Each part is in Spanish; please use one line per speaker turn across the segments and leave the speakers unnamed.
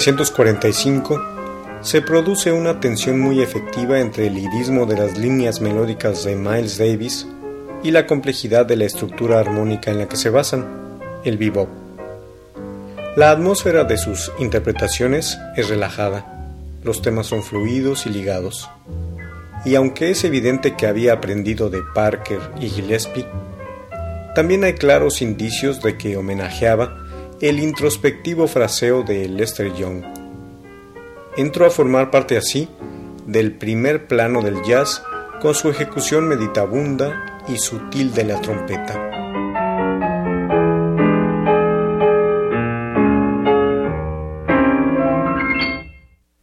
1945 se produce una tensión muy efectiva entre el lirismo de las líneas melódicas de Miles Davis y la complejidad de la estructura armónica en la que se basan, el bebop. La atmósfera de sus interpretaciones es relajada, los temas son fluidos y ligados. Y aunque es evidente que había aprendido de Parker y Gillespie, también hay claros indicios de que homenajeaba el introspectivo fraseo de Lester Young. Entró a formar parte así del primer plano del jazz con su ejecución meditabunda y sutil de la trompeta.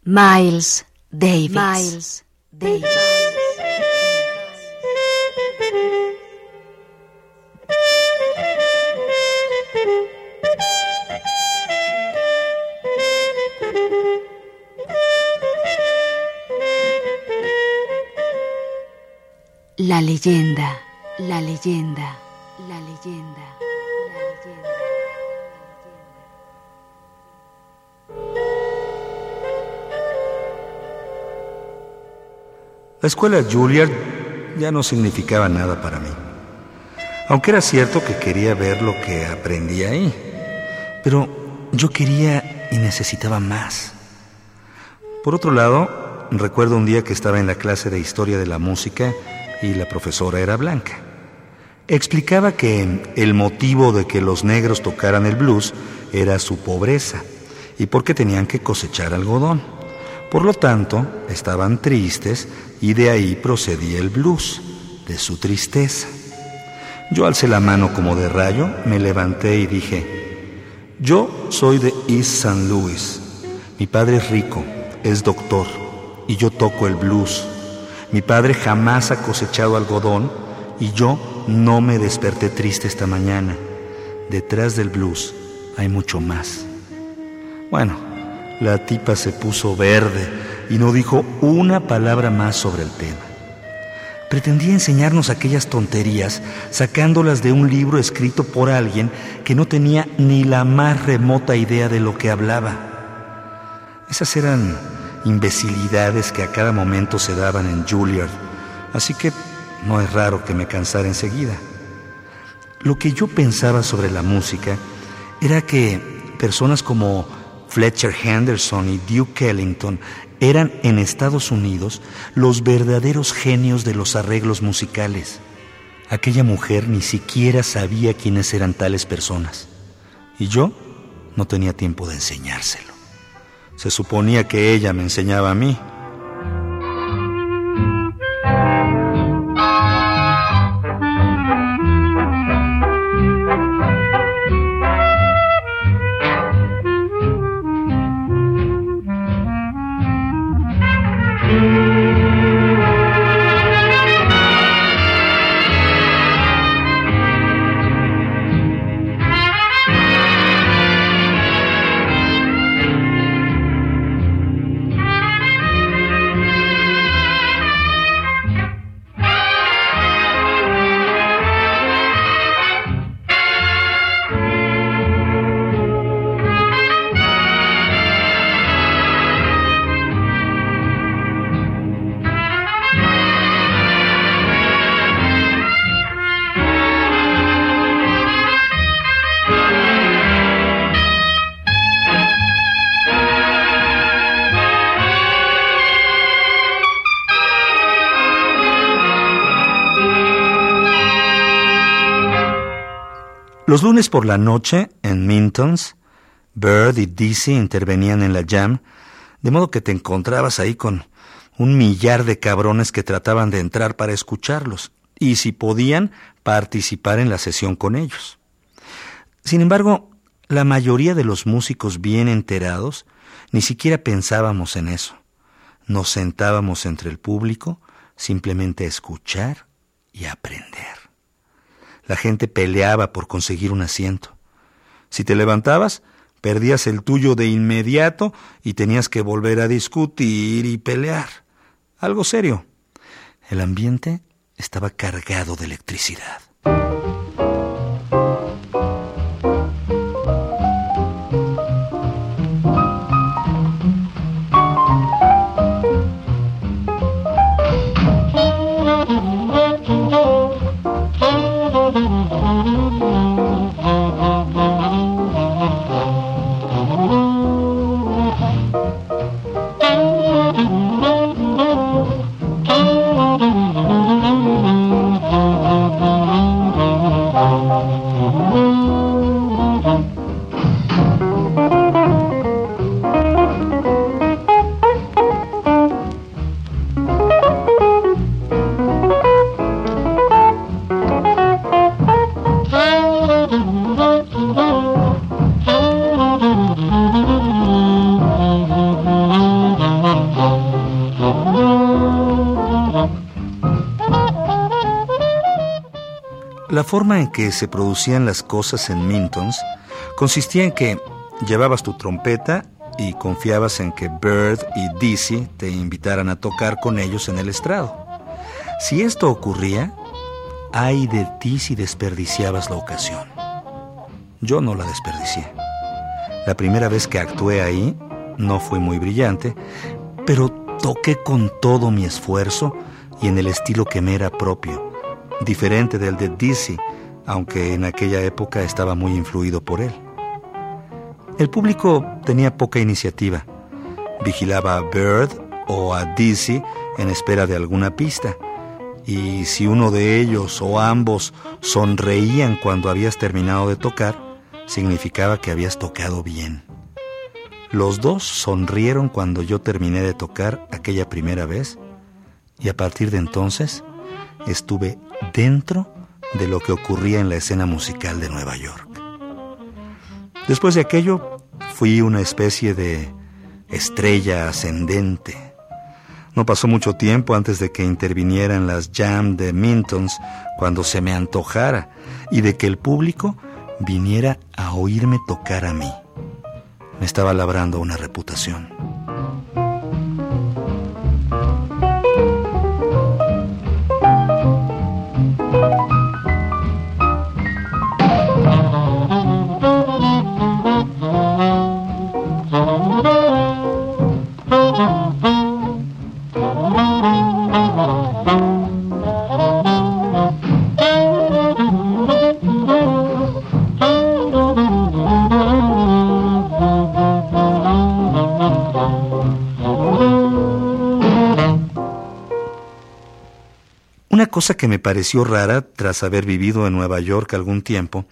Miles Davis. Miles Davis. La leyenda, la leyenda, la leyenda, la leyenda.
La escuela Juilliard ya no significaba nada para mí. Aunque era cierto que quería ver lo que aprendí ahí. Pero yo quería y necesitaba más. Por otro lado, recuerdo un día que estaba en la clase de historia de la música y la profesora era blanca. Explicaba que el motivo de que los negros tocaran el blues era su pobreza y porque tenían que cosechar algodón. Por lo tanto, estaban tristes y de ahí procedía el blues, de su tristeza. Yo alcé la mano como de rayo, me levanté y dije, yo soy de East St. Louis. Mi padre es rico, es doctor, y yo toco el blues. Mi padre jamás ha cosechado algodón y yo no me desperté triste esta mañana. Detrás del blues hay mucho más. Bueno, la tipa se puso verde y no dijo una palabra más sobre el tema. Pretendía enseñarnos aquellas tonterías sacándolas de un libro escrito por alguien que no tenía ni la más remota idea de lo que hablaba. Esas eran imbecilidades que a cada momento se daban en Juilliard, así que no es raro que me cansara enseguida. Lo que yo pensaba sobre la música era que personas como Fletcher Henderson y Duke Ellington eran en Estados Unidos los verdaderos genios de los arreglos musicales. Aquella mujer ni siquiera sabía quiénes eran tales personas. Y yo no tenía tiempo de enseñárselo. Se suponía que ella me enseñaba a mí. Los lunes por la noche, en Mintons, Bird y Dizzy intervenían en la jam, de modo que te encontrabas ahí con un millar de cabrones que trataban de entrar para escucharlos, y si podían, participar en la sesión con ellos. Sin embargo, la mayoría de los músicos bien enterados ni siquiera pensábamos en eso. Nos sentábamos entre el público simplemente a escuchar y aprender. La gente peleaba por conseguir un asiento. Si te levantabas, perdías el tuyo de inmediato y tenías que volver a discutir y pelear. Algo serio. El ambiente estaba cargado de electricidad. La forma en que se producían las cosas en Mintons consistía en que llevabas tu trompeta y confiabas en que Bird y Dizzy te invitaran a tocar con ellos en el estrado. Si esto ocurría, ay de ti si desperdiciabas la ocasión. Yo no la desperdicié. La primera vez que actué ahí no fue muy brillante, pero toqué con todo mi esfuerzo y en el estilo que me era propio diferente del de Dizzy, aunque en aquella época estaba muy influido por él. El público tenía poca iniciativa. Vigilaba a Bird o a Dizzy en espera de alguna pista, y si uno de ellos o ambos sonreían cuando habías terminado de tocar, significaba que habías tocado bien. Los dos sonrieron cuando yo terminé de tocar aquella primera vez, y a partir de entonces estuve dentro de lo que ocurría en la escena musical de Nueva York. Después de aquello, fui una especie de estrella ascendente. No pasó mucho tiempo antes de que intervinieran las jam de Mintons cuando se me antojara y de que el público viniera a oírme tocar a mí. Me estaba labrando una reputación. Cosa que me pareció rara tras haber vivido en Nueva York algún tiempo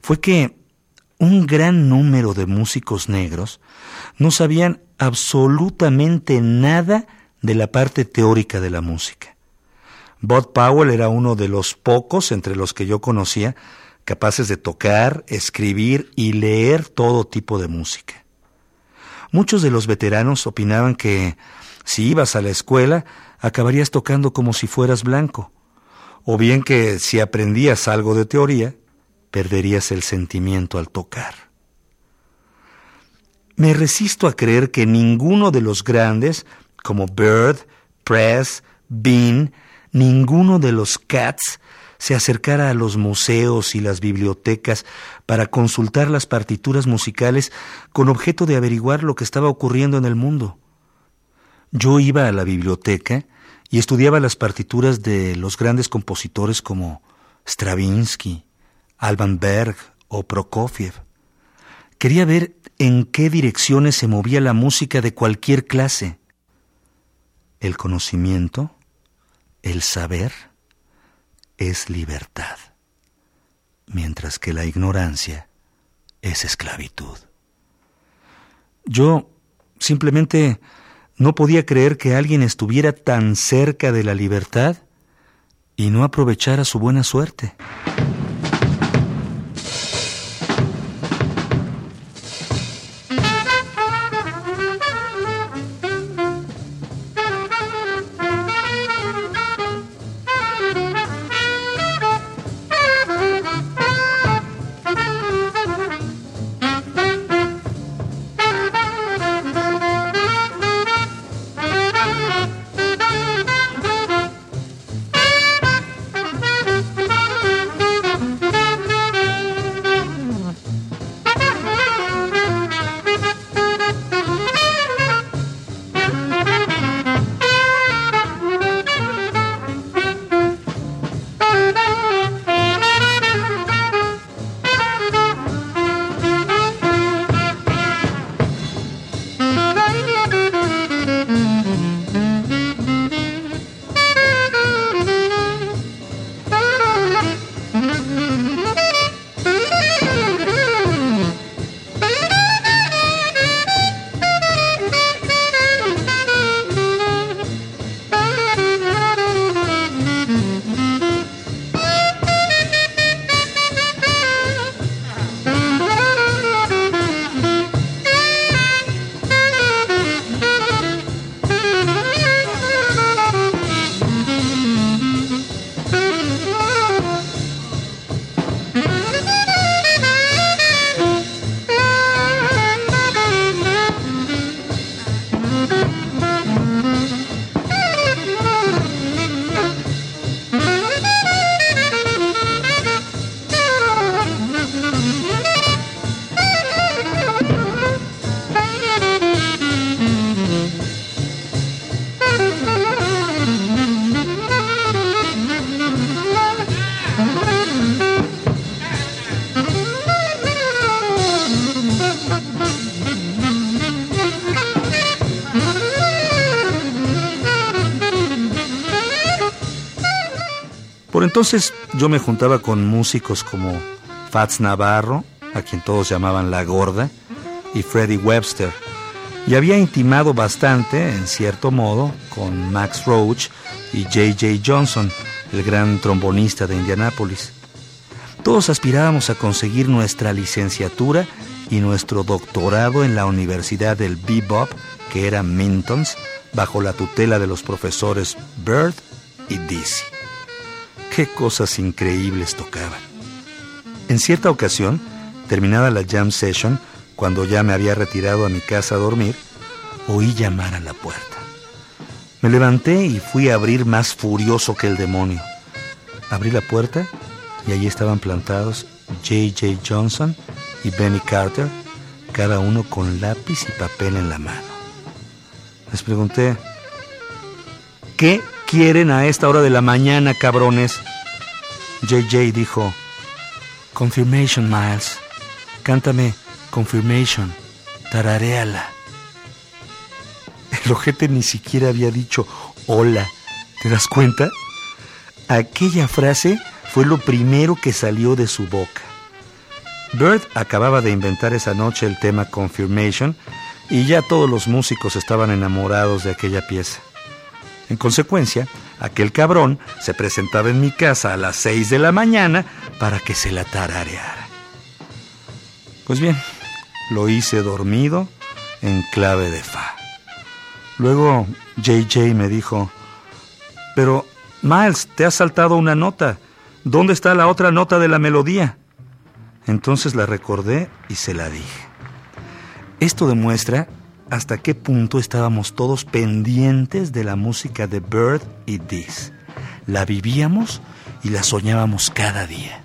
fue que un gran número de músicos negros no sabían absolutamente nada de la parte teórica de la música. Bud Powell era uno de los pocos entre los que yo conocía capaces de tocar, escribir y leer todo tipo de música. Muchos de los veteranos opinaban que si ibas a la escuela acabarías tocando como si fueras blanco, o bien que si aprendías algo de teoría, perderías el sentimiento al tocar. Me resisto a creer que ninguno de los grandes, como Bird, Press, Bean, ninguno de los Cats, se acercara a los museos y las bibliotecas para consultar las partituras musicales con objeto de averiguar lo que estaba ocurriendo en el mundo. Yo iba a la biblioteca y estudiaba las partituras de los grandes compositores como Stravinsky, Alban Berg o Prokofiev. Quería ver en qué direcciones se movía la música de cualquier clase. El conocimiento, el saber, es libertad. mientras que la ignorancia es esclavitud. Yo simplemente no podía creer que alguien estuviera tan cerca de la libertad y no aprovechara su buena suerte. Por entonces yo me juntaba con músicos como Fats Navarro, a quien todos llamaban La Gorda, y Freddie Webster, y había intimado bastante, en cierto modo, con Max Roach y J.J. Johnson, el gran trombonista de Indianápolis. Todos aspirábamos a conseguir nuestra licenciatura y nuestro doctorado en la Universidad del Bebop, que era Minton's, bajo la tutela de los profesores Bird y Dizzy qué cosas increíbles tocaban. En cierta ocasión, terminada la jam session, cuando ya me había retirado a mi casa a dormir, oí llamar a la puerta. Me levanté y fui a abrir más furioso que el demonio. Abrí la puerta y allí estaban plantados J.J. Johnson y Benny Carter, cada uno con lápiz y papel en la mano. Les pregunté, ¿qué quieren a esta hora de la mañana, cabrones? JJ dijo, Confirmation, Miles. Cántame Confirmation. Tarareala. El ojete ni siquiera había dicho hola. ¿Te das cuenta? Aquella frase fue lo primero que salió de su boca. Bird acababa de inventar esa noche el tema Confirmation y ya todos los músicos estaban enamorados de aquella pieza. En consecuencia, aquel cabrón se presentaba en mi casa a las 6 de la mañana para que se la tarareara. Pues bien, lo hice dormido en clave de fa. Luego JJ me dijo, pero Miles, te has saltado una nota. ¿Dónde está la otra nota de la melodía? Entonces la recordé y se la dije. Esto demuestra hasta qué punto estábamos todos pendientes de la música de Bird y This. La vivíamos y la soñábamos cada día.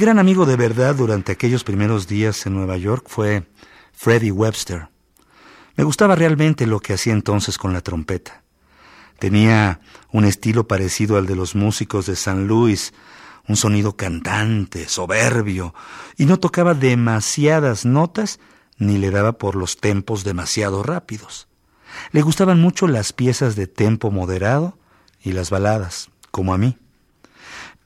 Gran amigo de verdad durante aquellos primeros días en Nueva York fue Freddie Webster. Me gustaba realmente lo que hacía entonces con la trompeta. Tenía un estilo parecido al de los músicos de San Luis, un sonido cantante, soberbio, y no tocaba demasiadas notas ni le daba por los tempos demasiado rápidos. Le gustaban mucho las piezas de tempo moderado y las baladas, como a mí.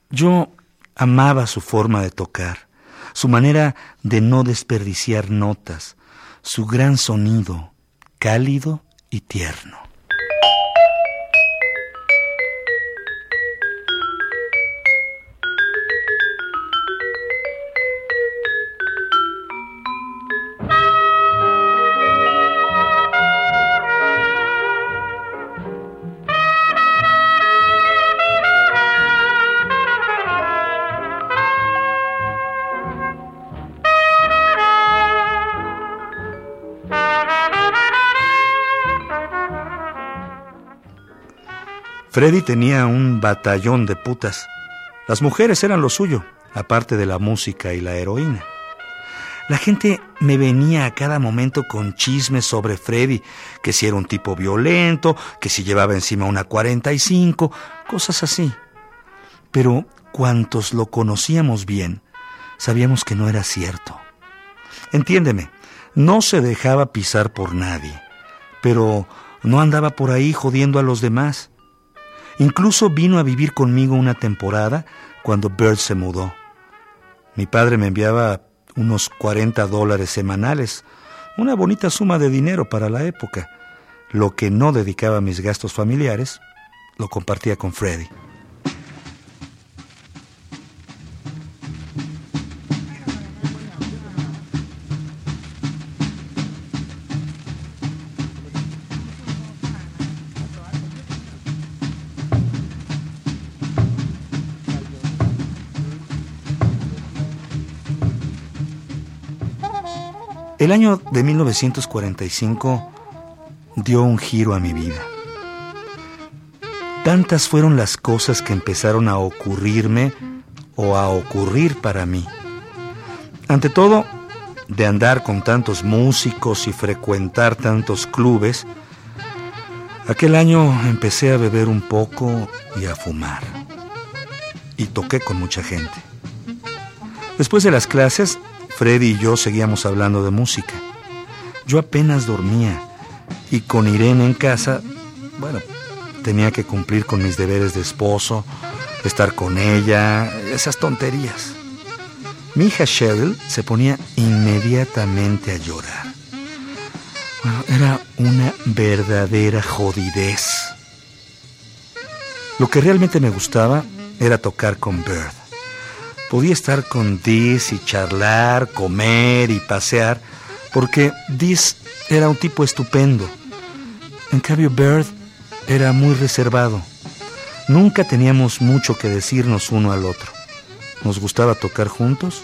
Yo amaba su forma de tocar, su manera de no desperdiciar notas, su gran sonido, cálido y tierno. Freddy tenía un batallón de putas. Las mujeres eran lo suyo, aparte de la música y la heroína. La gente me venía a cada momento con chismes sobre Freddy, que si era un tipo violento, que si llevaba encima una 45, cosas así. Pero cuantos lo conocíamos bien, sabíamos que no era cierto. Entiéndeme, no se dejaba pisar por nadie, pero no andaba por ahí jodiendo a los demás. Incluso vino a vivir conmigo una temporada cuando Bird se mudó. Mi padre me enviaba unos 40 dólares semanales, una bonita suma de dinero para la época. Lo que no dedicaba a mis gastos familiares, lo compartía con Freddy. El año de 1945 dio un giro a mi vida. Tantas fueron las cosas que empezaron a ocurrirme o a ocurrir para mí. Ante todo, de andar con tantos músicos y frecuentar tantos clubes, aquel año empecé a beber un poco y a fumar. Y toqué con mucha gente. Después de las clases, Freddy y yo seguíamos hablando de música. Yo apenas dormía y con Irene en casa, bueno, tenía que cumplir con mis deberes de esposo, estar con ella, esas tonterías. Mi hija Cheryl se ponía inmediatamente a llorar. Era una verdadera jodidez. Lo que realmente me gustaba era tocar con Bird. Podía estar con Diz y charlar, comer y pasear, porque Diz era un tipo estupendo. En cambio, Bird era muy reservado. Nunca teníamos mucho que decirnos uno al otro. Nos gustaba tocar juntos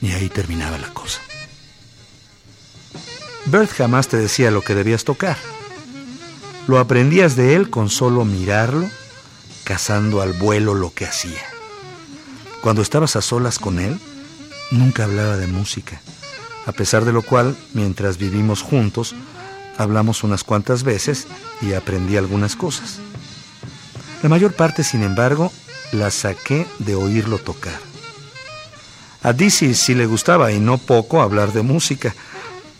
y ahí terminaba la cosa. Bird jamás te decía lo que debías tocar. Lo aprendías de él con solo mirarlo, cazando al vuelo lo que hacía. Cuando estabas a solas con él, nunca hablaba de música, a pesar de lo cual, mientras vivimos juntos, hablamos unas cuantas veces y aprendí algunas cosas. La mayor parte, sin embargo, la saqué de oírlo tocar. A Dizzy sí le gustaba y no poco hablar de música,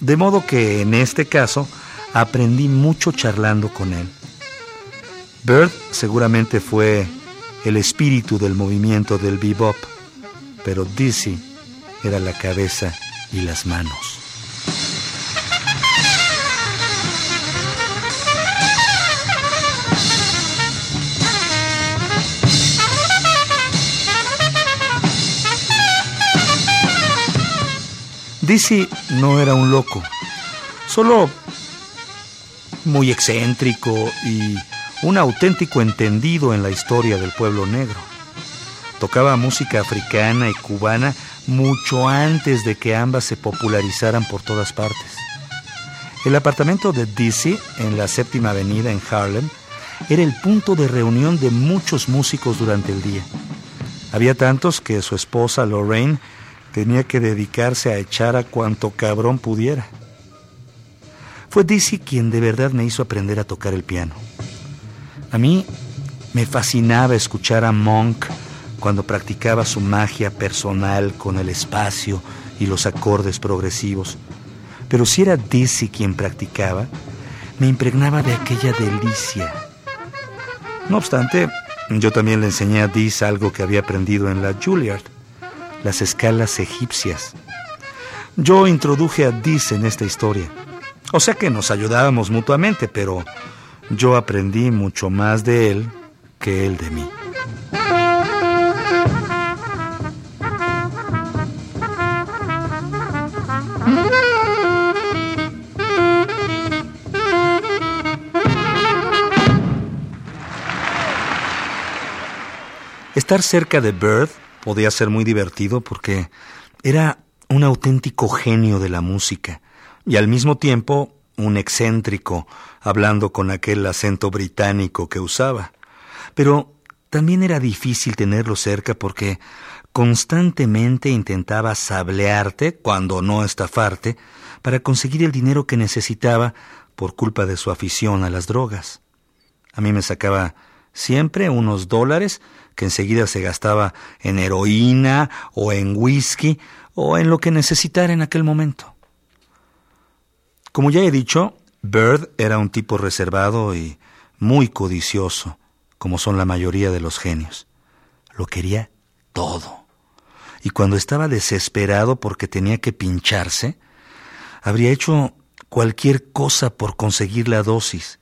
de modo que en este caso aprendí mucho charlando con él. Bird seguramente fue el espíritu del movimiento del bebop, pero Dizzy era la cabeza y las manos. Dizzy no era un loco, solo muy excéntrico y un auténtico entendido en la historia del pueblo negro. Tocaba música africana y cubana mucho antes de que ambas se popularizaran por todas partes. El apartamento de Dizzy, en la séptima avenida en Harlem, era el punto de reunión de muchos músicos durante el día. Había tantos que su esposa Lorraine tenía que dedicarse a echar a cuanto cabrón pudiera. Fue Dizzy quien de verdad me hizo aprender a tocar el piano. A mí me fascinaba escuchar a Monk cuando practicaba su magia personal con el espacio y los acordes progresivos. Pero si era Dizzy quien practicaba, me impregnaba de aquella delicia. No obstante, yo también le enseñé a Diz algo que había aprendido en la Juilliard, las escalas egipcias. Yo introduje a Diz en esta historia. O sea que nos ayudábamos mutuamente, pero yo aprendí mucho más de él que él de mí. Estar cerca de Bird podía ser muy divertido porque era un auténtico genio de la música y al mismo tiempo un excéntrico, hablando con aquel acento británico que usaba. Pero también era difícil tenerlo cerca porque constantemente intentaba sablearte, cuando no estafarte, para conseguir el dinero que necesitaba por culpa de su afición a las drogas. A mí me sacaba siempre unos dólares que enseguida se gastaba en heroína o en whisky o en lo que necesitara en aquel momento. Como ya he dicho, Bird era un tipo reservado y muy codicioso, como son la mayoría de los genios. Lo quería todo. Y cuando estaba desesperado porque tenía que pincharse, habría hecho cualquier cosa por conseguir la dosis.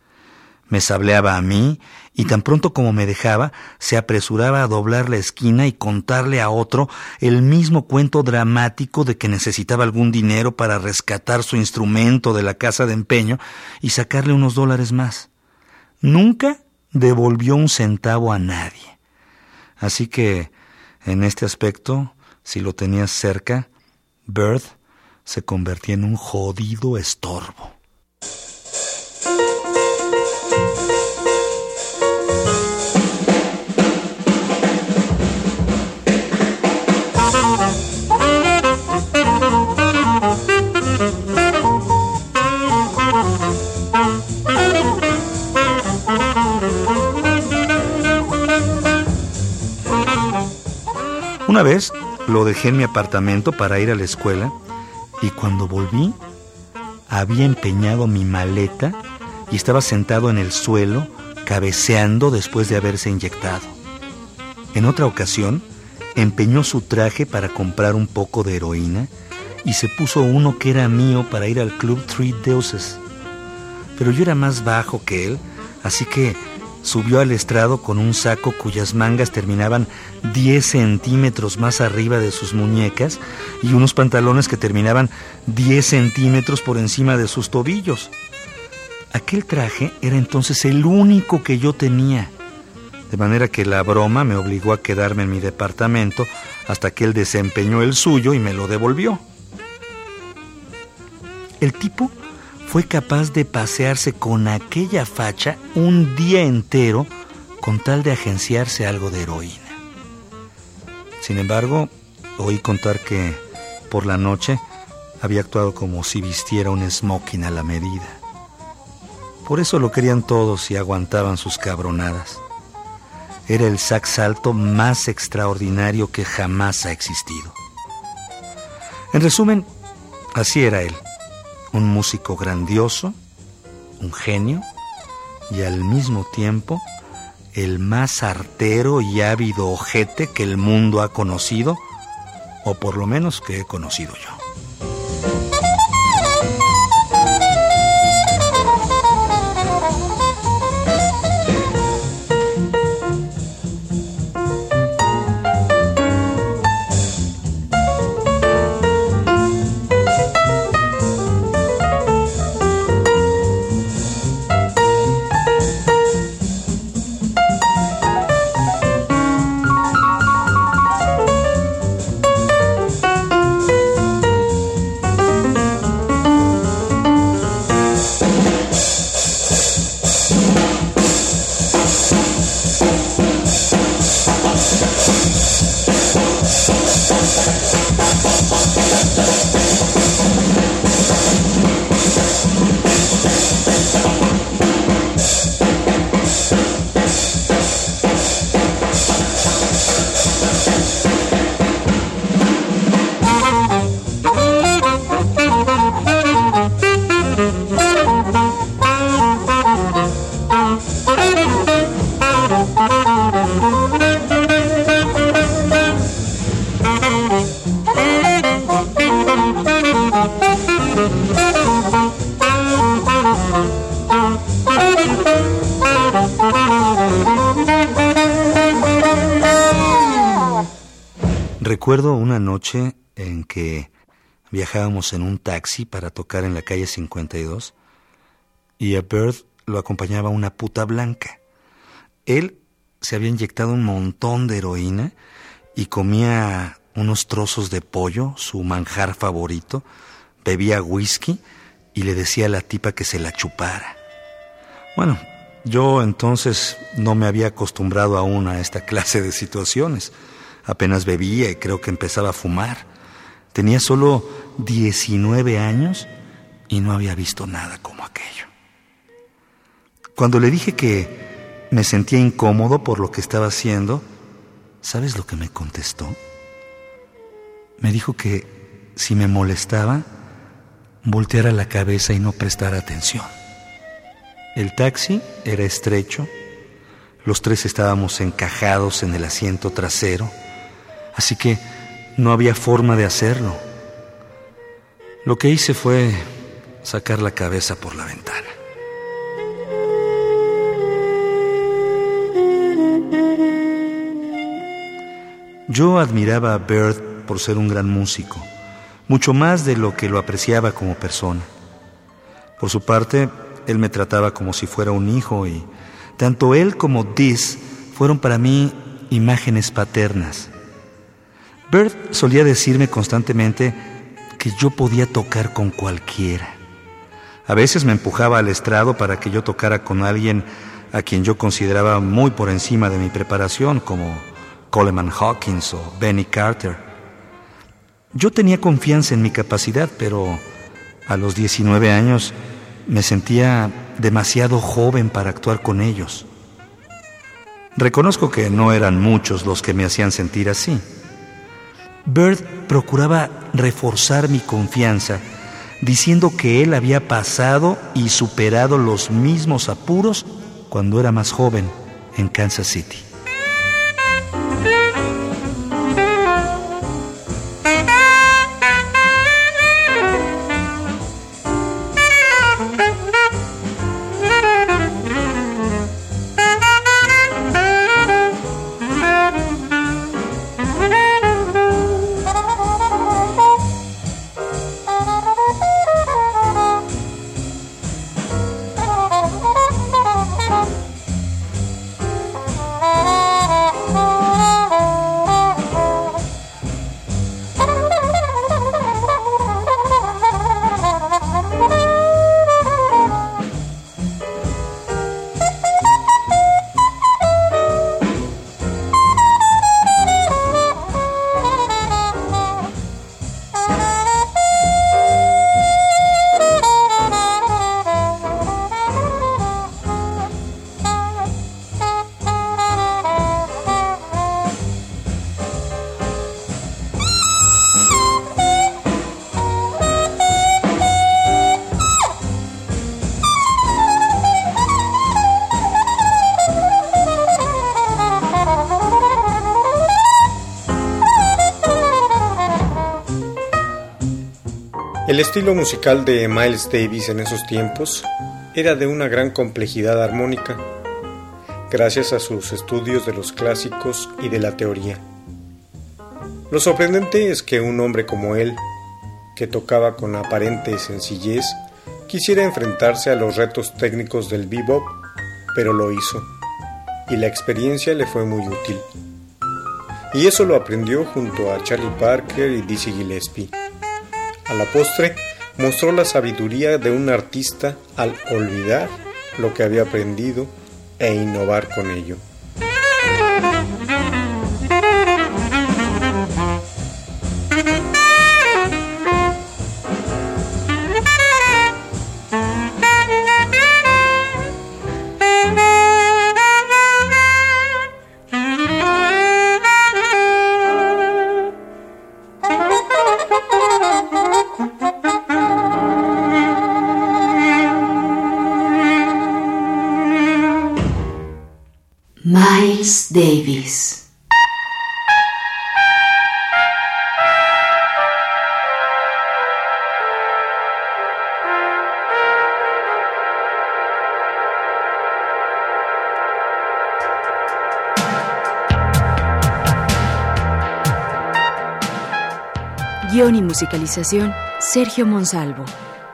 Me sableaba a mí y tan pronto como me dejaba, se apresuraba a doblar la esquina y contarle a otro el mismo cuento dramático de que necesitaba algún dinero para rescatar su instrumento de la casa de empeño y sacarle unos dólares más. Nunca devolvió un centavo a nadie. Así que, en este aspecto, si lo tenías cerca, Bird se convertía en un jodido estorbo. Una vez lo dejé en mi apartamento para ir a la escuela y cuando volví había empeñado mi maleta y estaba sentado en el suelo cabeceando después de haberse inyectado. En otra ocasión, empeñó su traje para comprar un poco de heroína y se puso uno que era mío para ir al Club Three Deuces. Pero yo era más bajo que él, así que subió al estrado con un saco cuyas mangas terminaban 10 centímetros más arriba de sus muñecas y unos pantalones que terminaban 10 centímetros por encima de sus tobillos. Aquel traje era entonces el único que yo tenía, de manera que la broma me obligó a quedarme en mi departamento hasta que él desempeñó el suyo y me lo devolvió. El tipo fue capaz de pasearse con aquella facha un día entero con tal de agenciarse algo de heroína. Sin embargo, oí contar que por la noche había actuado como si vistiera un smoking a la medida. Por eso lo querían todos y aguantaban sus cabronadas. Era el sax alto más extraordinario que jamás ha existido. En resumen, así era él un músico grandioso, un genio y al mismo tiempo el más artero y ávido ojete que el mundo ha conocido, o por lo menos que he conocido yo. Viajábamos en un taxi para tocar en la calle 52 y a Bird lo acompañaba una puta blanca. Él se había inyectado un montón de heroína y comía unos trozos de pollo, su manjar favorito, bebía whisky y le decía a la tipa que se la chupara. Bueno, yo entonces no me había acostumbrado aún a esta clase de situaciones. Apenas bebía y creo que empezaba a fumar. Tenía solo 19 años y no había visto nada como aquello. Cuando le dije que me sentía incómodo por lo que estaba haciendo, ¿sabes lo que me contestó? Me dijo que si me molestaba, volteara la cabeza y no prestara atención. El taxi era estrecho, los tres estábamos encajados en el asiento trasero, así que no había forma de hacerlo. Lo que hice fue sacar la cabeza por la ventana. Yo admiraba a Bird por ser un gran músico, mucho más de lo que lo apreciaba como persona. Por su parte, él me trataba como si fuera un hijo y tanto él como Diz fueron para mí imágenes paternas. Bert solía decirme constantemente que yo podía tocar con cualquiera. A veces me empujaba al estrado para que yo tocara con alguien a quien yo consideraba muy por encima de mi preparación, como Coleman Hawkins o Benny Carter. Yo tenía confianza en mi capacidad, pero a los 19 años me sentía demasiado joven para actuar con ellos. Reconozco que no eran muchos los que me hacían sentir así. Bird procuraba reforzar mi confianza, diciendo que él había pasado y superado los mismos apuros cuando era más joven en Kansas City.
El estilo musical de Miles Davis en esos tiempos era de una gran complejidad armónica, gracias a sus estudios de los clásicos y de la teoría. Lo sorprendente es que un hombre como él, que tocaba con aparente sencillez, quisiera enfrentarse a los retos técnicos del bebop, pero lo hizo, y la experiencia le fue muy útil. Y eso lo aprendió junto a Charlie Parker y Dizzy Gillespie. A la postre, mostró la sabiduría de un artista al olvidar lo que había aprendido e innovar con ello.
Musicalización, Sergio Monsalvo.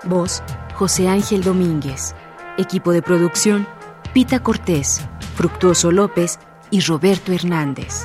Voz, José Ángel Domínguez. Equipo de producción, Pita Cortés, Fructuoso López y Roberto Hernández.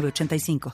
906985.